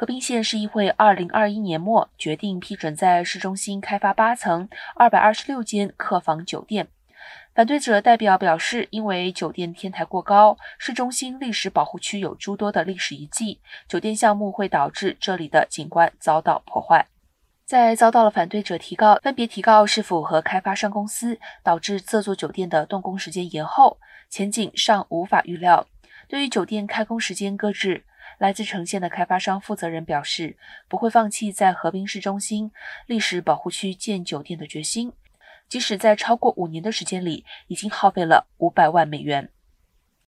和平县市议会二零二一年末决定批准在市中心开发八层二百二十六间客房酒店。反对者代表表示，因为酒店天台过高，市中心历史保护区有诸多的历史遗迹，酒店项目会导致这里的景观遭到破坏。在遭到了反对者提告，分别提告是否和开发商公司导致这座酒店的动工时间延后，前景尚无法预料。对于酒店开工时间搁置，来自城县的开发商负责人表示，不会放弃在河滨市中心历史保护区建酒店的决心。即使在超过五年的时间里，已经耗费了五百万美元。